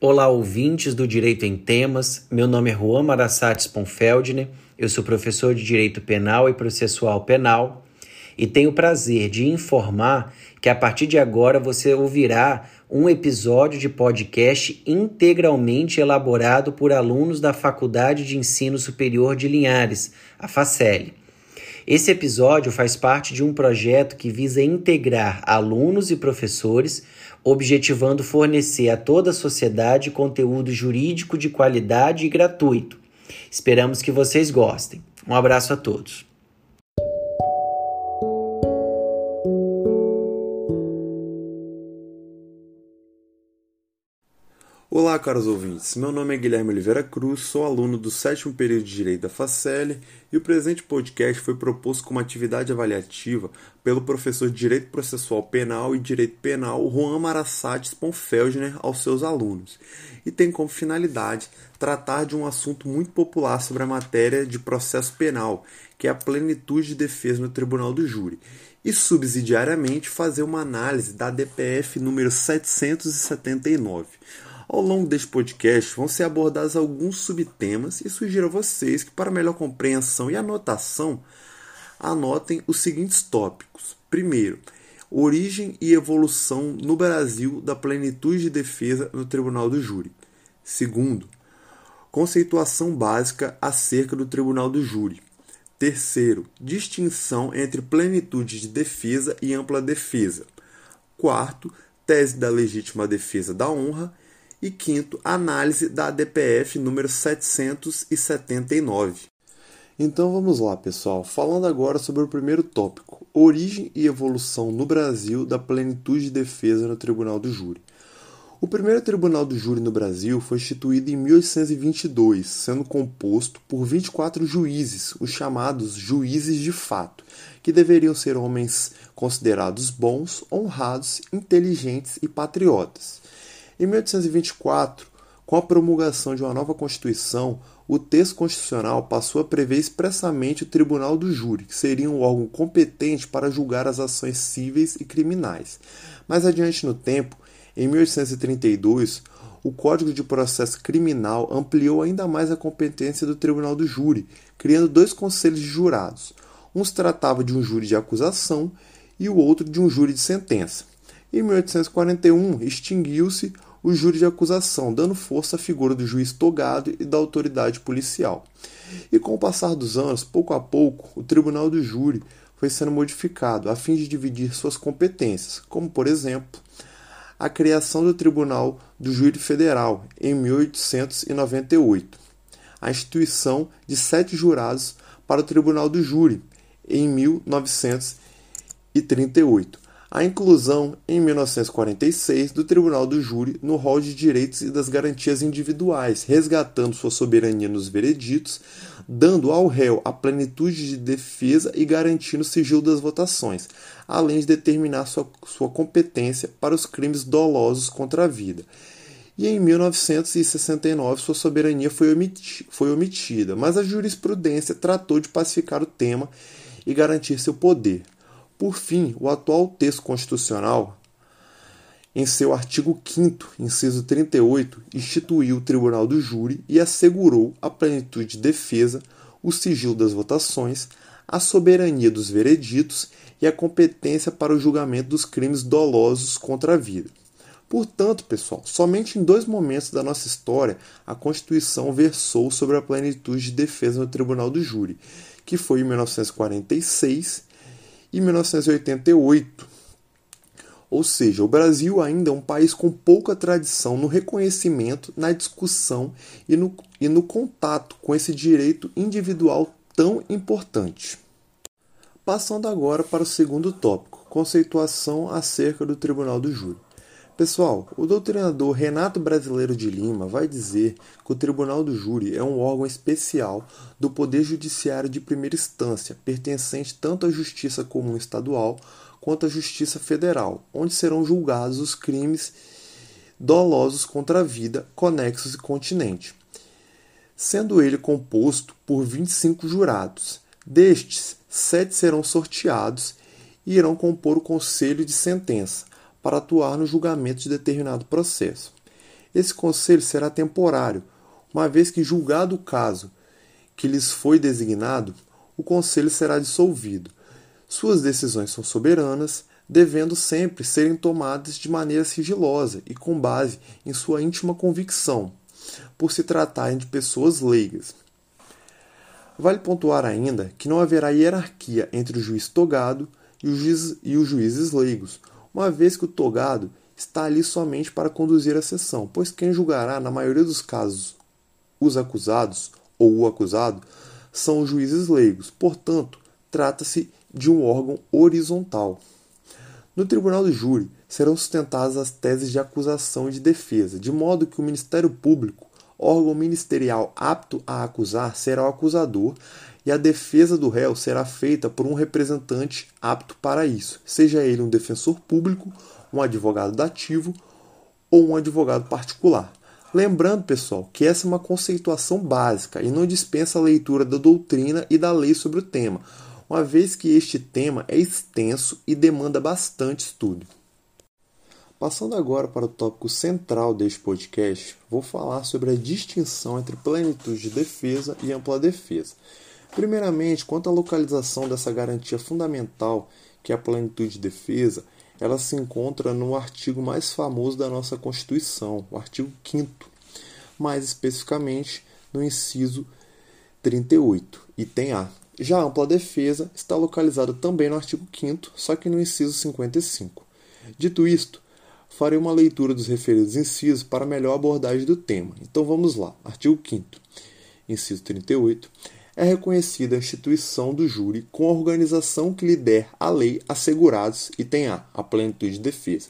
Olá, ouvintes do Direito em Temas. Meu nome é Juan Marassates Ponfeldner. Eu sou professor de Direito Penal e Processual Penal e tenho o prazer de informar que a partir de agora você ouvirá um episódio de podcast integralmente elaborado por alunos da Faculdade de Ensino Superior de Linhares, a FACEL. Esse episódio faz parte de um projeto que visa integrar alunos e professores, objetivando fornecer a toda a sociedade conteúdo jurídico de qualidade e gratuito. Esperamos que vocês gostem. Um abraço a todos. Olá, caros ouvintes. Meu nome é Guilherme Oliveira Cruz, sou aluno do sétimo período de Direito da Facele e o presente podcast foi proposto como atividade avaliativa pelo professor de Direito Processual Penal e Direito Penal Juan Marassates Ponfeldner aos seus alunos e tem como finalidade tratar de um assunto muito popular sobre a matéria de processo penal, que é a plenitude de defesa no Tribunal do Júri e subsidiariamente fazer uma análise da DPF número 779. Ao longo deste podcast vão ser abordados alguns subtemas e sugiro a vocês que, para melhor compreensão e anotação, anotem os seguintes tópicos. Primeiro, origem e evolução no Brasil da plenitude de defesa no Tribunal do Júri. Segundo, conceituação básica acerca do Tribunal do Júri. Terceiro, distinção entre plenitude de defesa e ampla defesa. Quarto, tese da legítima defesa da honra. E quinto, análise da DPF número 779. Então vamos lá, pessoal. Falando agora sobre o primeiro tópico: origem e evolução no Brasil da plenitude de defesa no Tribunal do Júri. O primeiro Tribunal do Júri no Brasil foi instituído em 1822, sendo composto por 24 juízes, os chamados juízes de fato, que deveriam ser homens considerados bons, honrados, inteligentes e patriotas. Em 1824, com a promulgação de uma nova Constituição, o texto constitucional passou a prever expressamente o Tribunal do Júri, que seria um órgão competente para julgar as ações cíveis e criminais. Mais adiante no tempo, em 1832, o Código de Processo Criminal ampliou ainda mais a competência do Tribunal do Júri, criando dois conselhos de jurados. Uns tratavam de um júri de acusação e o outro de um júri de sentença. Em 1841, extinguiu-se o júri de acusação, dando força à figura do juiz togado e da autoridade policial. E com o passar dos anos, pouco a pouco, o Tribunal do Júri foi sendo modificado a fim de dividir suas competências, como, por exemplo, a criação do Tribunal do Júri Federal em 1898, a instituição de sete jurados para o Tribunal do Júri em 1938, a inclusão, em 1946, do Tribunal do Júri no rol de direitos e das garantias individuais, resgatando sua soberania nos vereditos, dando ao réu a plenitude de defesa e garantindo o sigilo das votações, além de determinar sua, sua competência para os crimes dolosos contra a vida. E em 1969 sua soberania foi, omiti foi omitida, mas a jurisprudência tratou de pacificar o tema e garantir seu poder. Por fim, o atual texto constitucional, em seu artigo 5, inciso 38, instituiu o Tribunal do Júri e assegurou a plenitude de defesa, o sigilo das votações, a soberania dos vereditos e a competência para o julgamento dos crimes dolosos contra a vida. Portanto, pessoal, somente em dois momentos da nossa história a Constituição versou sobre a plenitude de defesa no Tribunal do Júri, que foi em 1946 e 1988. Ou seja, o Brasil ainda é um país com pouca tradição no reconhecimento, na discussão e no, e no contato com esse direito individual tão importante. Passando agora para o segundo tópico, conceituação acerca do Tribunal do Júri. Pessoal, o doutrinador Renato Brasileiro de Lima vai dizer que o Tribunal do Júri é um órgão especial do Poder Judiciário de primeira instância, pertencente tanto à Justiça Comum Estadual quanto à Justiça Federal, onde serão julgados os crimes dolosos contra a vida, conexos e continente. Sendo ele composto por 25 jurados. Destes, sete serão sorteados e irão compor o conselho de sentença para atuar no julgamento de determinado processo. Esse conselho será temporário, uma vez que, julgado o caso que lhes foi designado, o conselho será dissolvido. Suas decisões são soberanas, devendo sempre serem tomadas de maneira sigilosa e com base em sua íntima convicção, por se tratarem de pessoas leigas. Vale pontuar ainda que não haverá hierarquia entre o juiz togado e, e os juízes leigos, uma vez que o togado está ali somente para conduzir a sessão, pois quem julgará, na maioria dos casos, os acusados ou o acusado são juízes leigos, portanto, trata-se de um órgão horizontal. No tribunal do júri serão sustentadas as teses de acusação e de defesa, de modo que o Ministério Público, órgão ministerial apto a acusar, será o acusador e a defesa do réu será feita por um representante apto para isso, seja ele um defensor público, um advogado dativo ou um advogado particular. Lembrando, pessoal, que essa é uma conceituação básica e não dispensa a leitura da doutrina e da lei sobre o tema, uma vez que este tema é extenso e demanda bastante estudo. Passando agora para o tópico central deste podcast, vou falar sobre a distinção entre plenitude de defesa e ampla defesa. Primeiramente, quanto à localização dessa garantia fundamental, que é a plenitude de defesa, ela se encontra no artigo mais famoso da nossa Constituição, o artigo 5 mais especificamente no inciso 38, item A. Já a ampla defesa está localizada também no artigo 5 só que no inciso 55. Dito isto, farei uma leitura dos referidos incisos para melhor abordagem do tema. Então vamos lá. Artigo 5 inciso 38 é reconhecida a instituição do júri com a organização que lhe der a lei assegurados e tem a, a plenitude de defesa.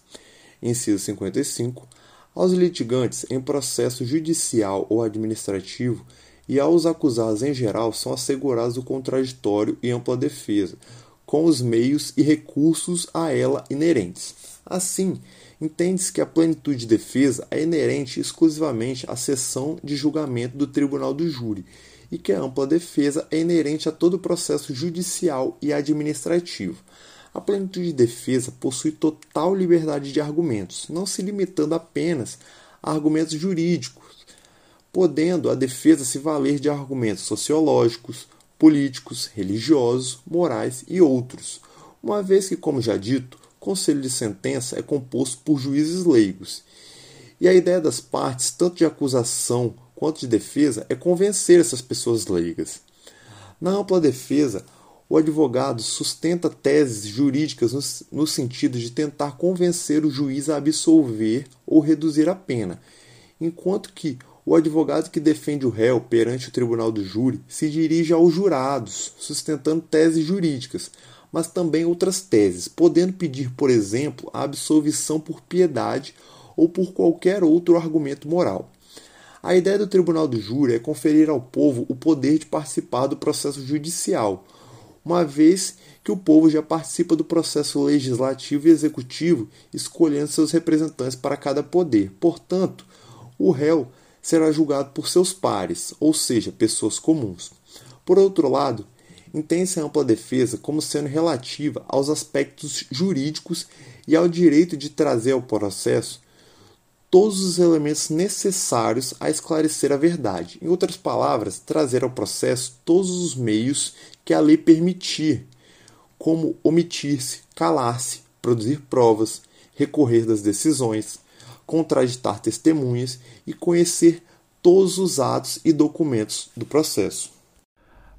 Inciso 55. Aos litigantes em processo judicial ou administrativo e aos acusados em geral são assegurados o contraditório e ampla defesa, com os meios e recursos a ela inerentes. Assim, entende-se que a plenitude de defesa é inerente exclusivamente à sessão de julgamento do tribunal do júri e que a ampla defesa é inerente a todo o processo judicial e administrativo. A plenitude de defesa possui total liberdade de argumentos, não se limitando apenas a argumentos jurídicos, podendo a defesa se valer de argumentos sociológicos, políticos, religiosos, morais e outros, uma vez que, como já dito, o conselho de sentença é composto por juízes leigos. E a ideia das partes, tanto de acusação quanto de defesa, é convencer essas pessoas leigas. Na ampla defesa, o advogado sustenta teses jurídicas no, no, sentido de tentar convencer o juiz a absolver ou reduzir a pena, enquanto que o advogado que defende o réu perante o tribunal do júri se dirige aos jurados, sustentando teses jurídicas, mas também outras teses, podendo pedir, por exemplo, a absolvição por piedade ou por qualquer outro argumento moral. A ideia do tribunal do júri é conferir ao povo o poder de participar do processo judicial, uma vez que o povo já participa do processo legislativo e executivo, escolhendo seus representantes para cada poder. Portanto, o réu será julgado por seus pares, ou seja, pessoas comuns. Por outro lado, entende-se a ampla defesa como sendo relativa aos aspectos jurídicos e ao direito de trazer ao processo todos os elementos necessários a esclarecer a verdade. Em outras palavras, trazer ao processo todos os meios que a lei permitir, como omitir-se, calar-se, produzir provas, recorrer das decisões, contraditar testemunhas e conhecer todos os atos e documentos do processo.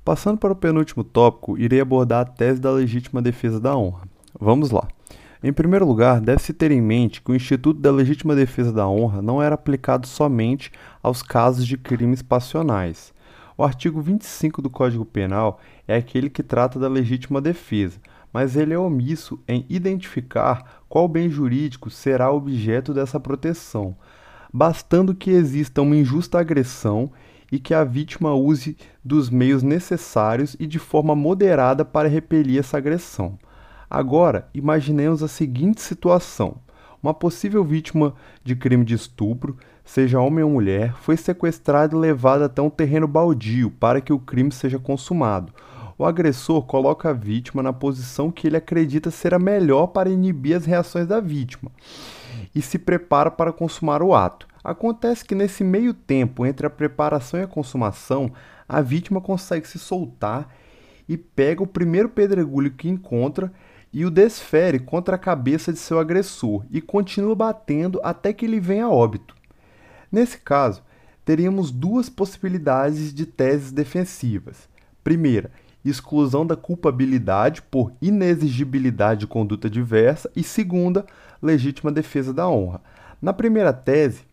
Passando para o penúltimo tópico, irei abordar a tese da legítima defesa da honra. Vamos lá. Em primeiro lugar, deve-se ter em mente que o Instituto da Legítima Defesa da Honra não era aplicado somente aos casos de crimes passionais. O artigo 25 do Código Penal é aquele que trata da legítima defesa, mas ele é omisso em identificar qual bem jurídico será objeto dessa proteção, bastando que exista uma injusta agressão e que a vítima use dos meios necessários e de forma moderada para repelir essa agressão. Agora, imaginemos a seguinte situação: uma possível vítima de crime de estupro, seja homem ou mulher, foi sequestrada e levada até um terreno baldio para que o crime seja consumado. O agressor coloca a vítima na posição que ele acredita ser a melhor para inibir as reações da vítima e se prepara para consumar o ato. Acontece que nesse meio tempo entre a preparação e a consumação, a vítima consegue se soltar e pega o primeiro pedregulho que encontra e o desfere contra a cabeça de seu agressor e continua batendo até que ele venha a óbito. Nesse caso, teríamos duas possibilidades de teses defensivas. Primeira, exclusão da culpabilidade por inexigibilidade de conduta diversa e segunda, legítima defesa da honra. Na primeira tese,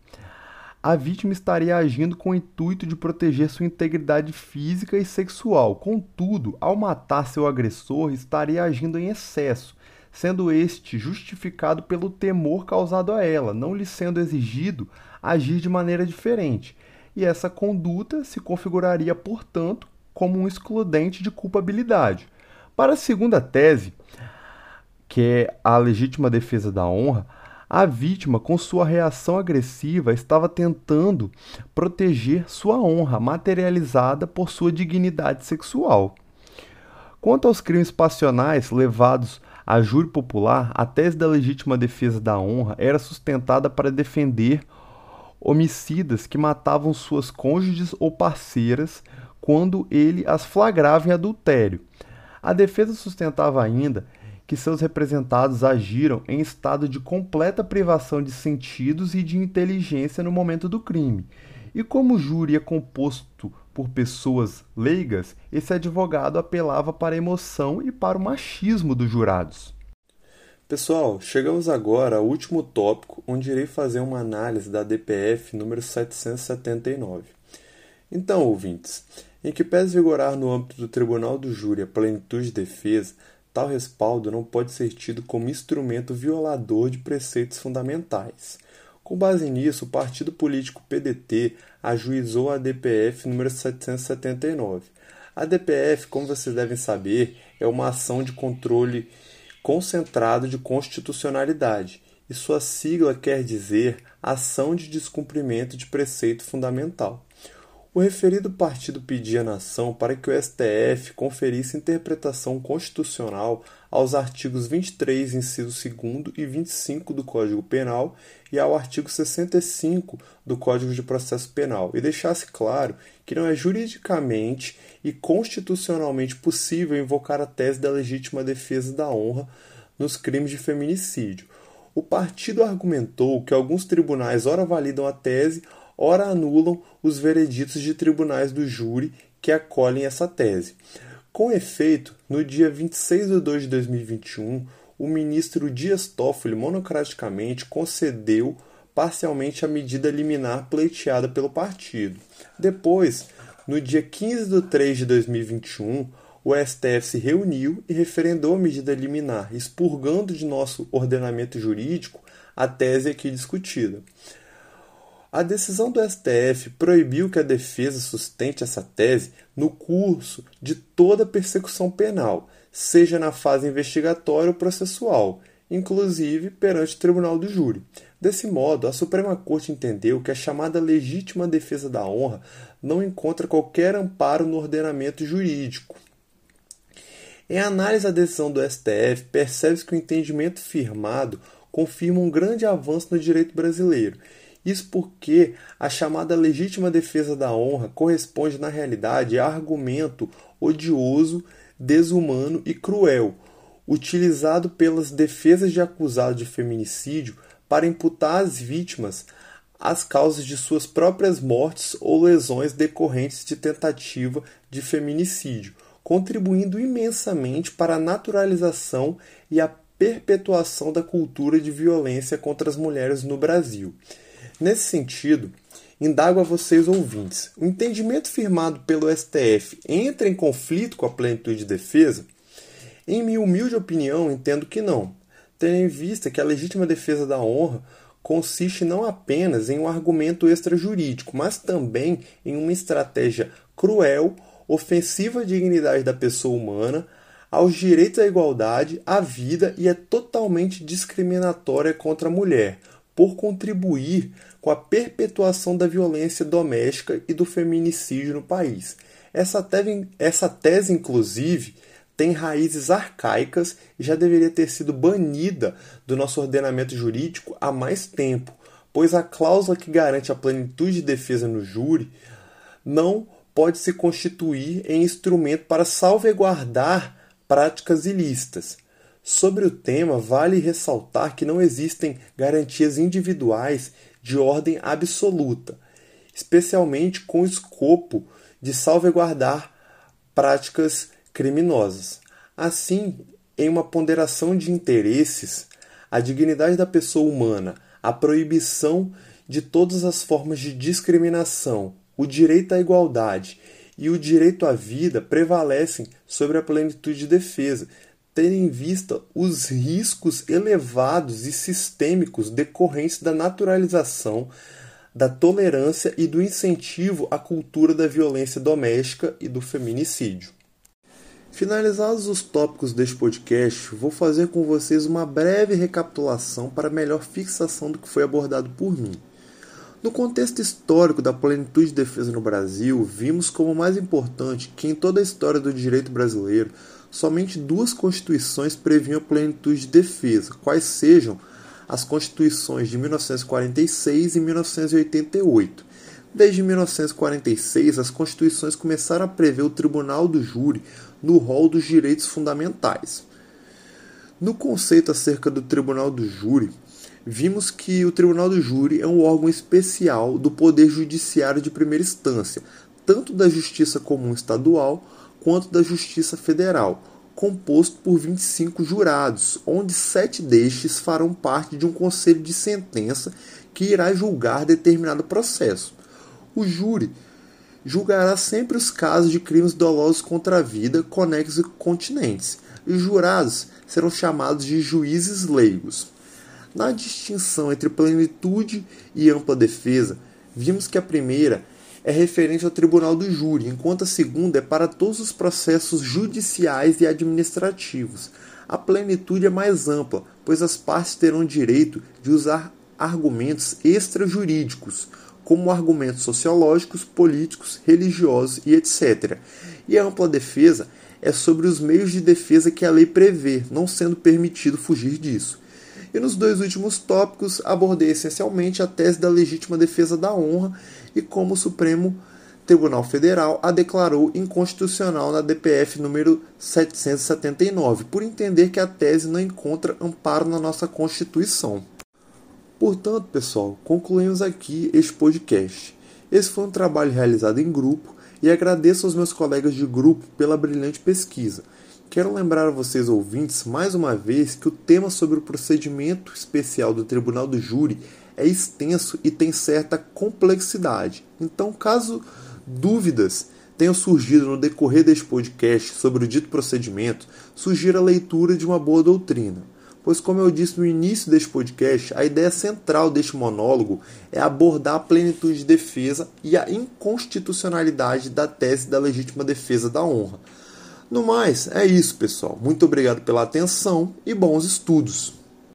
a vítima estaria agindo com o intuito de proteger sua integridade física e sexual. Contudo, ao matar seu agressor, estaria agindo em excesso, sendo este justificado pelo temor causado a ela, não lhe sendo exigido agir de maneira diferente. E essa conduta se configuraria, portanto, como um excludente de culpabilidade. Para a segunda tese, que é a legítima defesa da honra, a vítima, com sua reação agressiva, estava tentando proteger sua honra, materializada por sua dignidade sexual. Quanto aos crimes passionais levados a júri popular, a tese da legítima defesa da honra era sustentada para defender homicidas que matavam suas cônjuges ou parceiras quando ele as flagrava em adultério. A defesa sustentava ainda que seus representados agiram em estado de completa privação de sentidos e de inteligência no momento do crime. E como o júri é composto por pessoas leigas, esse advogado apelava para a emoção e para o machismo dos jurados. Pessoal, chegamos agora ao último tópico, onde irei fazer uma análise da DPF número 779. Então, ouvintes, em que pese vigorar no âmbito do Tribunal do Júri a plenitude de defesa, Tal respaldo não pode ser tido como instrumento violador de preceitos fundamentais. Com base nisso, o partido político PDT ajuizou a DPF número 779. A DPF, como vocês devem saber, é uma ação de controle concentrado de constitucionalidade, e sua sigla quer dizer ação de descumprimento de preceito fundamental. O referido partido pedia na ação para que o STF conferisse interpretação constitucional aos artigos 23, inciso 2 e 25 do Código Penal e ao artigo 65 do Código de Processo Penal e deixasse claro que não é juridicamente e constitucionalmente possível invocar a tese da legítima defesa da honra nos crimes de feminicídio. O partido argumentou que alguns tribunais ora validam a tese, ora anulam os vereditos de tribunais do júri que acolhem essa tese. Com efeito, no dia 26 de 2 de 2021, o ministro Dias Toffoli monocraticamente concedeu parcialmente a medida liminar pleiteada pelo partido. Depois, no dia 15 de 3 de 2021, o STF se reuniu e referendou a medida liminar, expurgando de nosso ordenamento jurídico a tese aqui discutida. A decisão do STF proibiu que a defesa sustente essa tese no curso de toda persecução penal, seja na fase investigatória ou processual, inclusive perante o tribunal do júri. Desse modo, a Suprema Corte entendeu que a chamada legítima defesa da honra não encontra qualquer amparo no ordenamento jurídico. Em análise à decisão do STF, percebe-se que o entendimento firmado confirma um grande avanço no direito brasileiro isso porque a chamada legítima defesa da honra corresponde, na realidade, a argumento odioso, desumano e cruel, utilizado pelas defesas de acusado de feminicídio para imputar às vítimas as causas de suas próprias mortes ou lesões decorrentes de tentativa de feminicídio, contribuindo imensamente para a naturalização e a perpetuação da cultura de violência contra as mulheres no Brasil. Nesse sentido, indago a vocês ouvintes: o entendimento firmado pelo STF entra em conflito com a plenitude de defesa? Em minha humilde opinião, entendo que não, tendo em vista que a legítima defesa da honra consiste não apenas em um argumento extrajurídico, mas também em uma estratégia cruel, ofensiva à dignidade da pessoa humana, aos direitos à igualdade, à vida e é totalmente discriminatória contra a mulher, por contribuir com a perpetuação da violência doméstica e do feminicídio no país. Essa tese, essa tese inclusive, tem raízes arcaicas e já deveria ter sido banida do nosso ordenamento jurídico há mais tempo, pois a cláusula que garante a plenitude de defesa no júri não pode se constituir em instrumento para salvaguardar práticas ilícitas. Sobre o tema, vale ressaltar que não existem garantias individuais de ordem absoluta, especialmente com o escopo de salvaguardar práticas criminosas. Assim, em uma ponderação de interesses, a dignidade da pessoa humana, a proibição de todas as formas de discriminação, o direito à igualdade e o direito à vida prevalecem sobre a plenitude de defesa, tendo em vista os riscos elevados e sistêmicos decorrentes da naturalização, da tolerância e do incentivo à cultura da violência doméstica e do feminicídio. Finalizados os tópicos deste podcast, vou fazer com vocês uma breve recapitulação para melhor fixação do que foi abordado por mim. No contexto histórico da plenitude de defesa no Brasil, vimos como mais importante que em toda a história do direito brasileiro, somente duas constituições previam plenitude de defesa, quais sejam as constituições de 1946 e 1988. Desde 1946, as constituições começaram a prever o Tribunal do Júri no rol dos direitos fundamentais. No conceito acerca do Tribunal do Júri, vimos que o Tribunal do Júri é um órgão especial do Poder Judiciário de primeira instância, tanto da Justiça Comum Estadual quanto da Justiça Federal, composto por 25 jurados, onde sete destes farão parte de um conselho de sentença que irá julgar determinado processo. O júri julgará sempre os casos de crimes dolosos contra a vida, conexos e continentes. E os jurados serão chamados de juízes leigos. Na distinção entre plenitude e ampla defesa, vimos que a primeira é referente ao tribunal do júri, enquanto a segunda é para todos os processos judiciais e administrativos. A plenitude é mais ampla, pois as partes terão direito de usar argumentos extrajurídicos, como argumentos sociológicos, políticos, religiosos e etc. E a ampla defesa é sobre os meios de defesa que a lei prevê, não sendo permitido fugir disso. E nos dois últimos tópicos abordei essencialmente a tese da legítima defesa da honra e como o Supremo Tribunal Federal a declarou inconstitucional na DPF número 779, por entender que a tese não encontra amparo na nossa Constituição. Portanto, pessoal, concluímos aqui este podcast. Esse foi um trabalho realizado em grupo e agradeço aos meus colegas de grupo pela brilhante pesquisa. Quero lembrar a vocês, ouvintes, mais uma vez que o tema sobre o procedimento especial do Tribunal do Júri é extenso e tem certa complexidade. Então, caso dúvidas tenham surgido no decorrer deste podcast sobre o dito procedimento, sugira a leitura de uma boa doutrina pois, como eu disse no início deste podcast, a ideia central deste monólogo é abordar a plenitude de defesa e a inconstitucionalidade da tese da legítima defesa da honra. No mais, é isso, pessoal. Muito obrigado pela atenção e bons estudos.